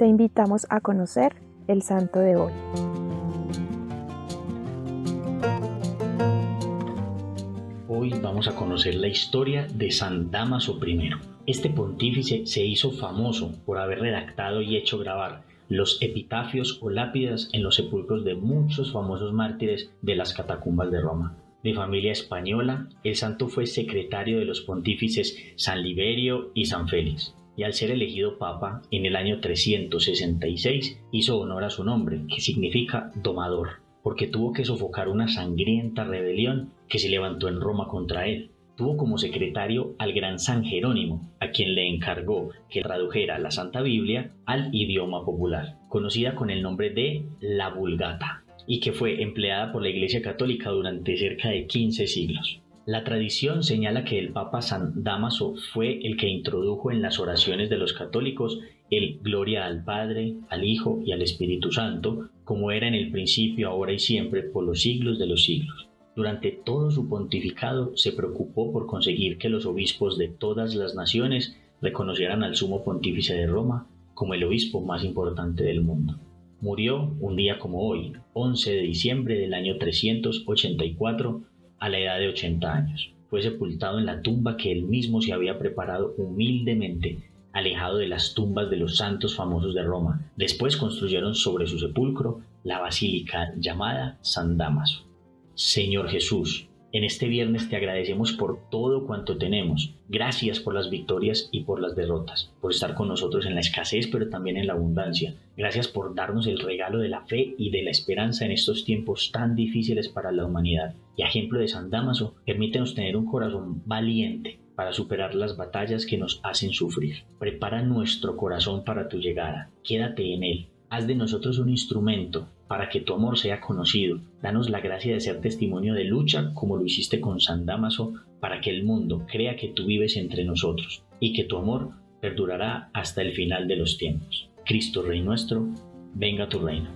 te invitamos a conocer el santo de hoy. Hoy vamos a conocer la historia de San Damaso I. Este pontífice se hizo famoso por haber redactado y hecho grabar los epitafios o lápidas en los sepulcros de muchos famosos mártires de las catacumbas de Roma. De familia española, el santo fue secretario de los pontífices San Liberio y San Félix, y al ser elegido papa en el año 366 hizo honor a su nombre, que significa domador, porque tuvo que sofocar una sangrienta rebelión que se levantó en Roma contra él tuvo como secretario al gran San Jerónimo, a quien le encargó que tradujera la Santa Biblia al idioma popular, conocida con el nombre de la Vulgata, y que fue empleada por la Iglesia Católica durante cerca de 15 siglos. La tradición señala que el Papa San Damaso fue el que introdujo en las oraciones de los católicos el Gloria al Padre, al Hijo y al Espíritu Santo, como era en el principio, ahora y siempre, por los siglos de los siglos. Durante todo su pontificado se preocupó por conseguir que los obispos de todas las naciones reconocieran al sumo pontífice de Roma como el obispo más importante del mundo. Murió un día como hoy, 11 de diciembre del año 384, a la edad de 80 años. Fue sepultado en la tumba que él mismo se había preparado humildemente, alejado de las tumbas de los santos famosos de Roma. Después construyeron sobre su sepulcro la basílica llamada San Damaso. Señor Jesús, en este viernes te agradecemos por todo cuanto tenemos. Gracias por las victorias y por las derrotas, por estar con nosotros en la escasez pero también en la abundancia. Gracias por darnos el regalo de la fe y de la esperanza en estos tiempos tan difíciles para la humanidad. Y ejemplo de San Damaso, permítenos tener un corazón valiente para superar las batallas que nos hacen sufrir. Prepara nuestro corazón para tu llegada. Quédate en él. Haz de nosotros un instrumento para que tu amor sea conocido. Danos la gracia de ser testimonio de lucha como lo hiciste con San Damaso para que el mundo crea que tú vives entre nosotros y que tu amor perdurará hasta el final de los tiempos. Cristo Rey nuestro, venga tu reino.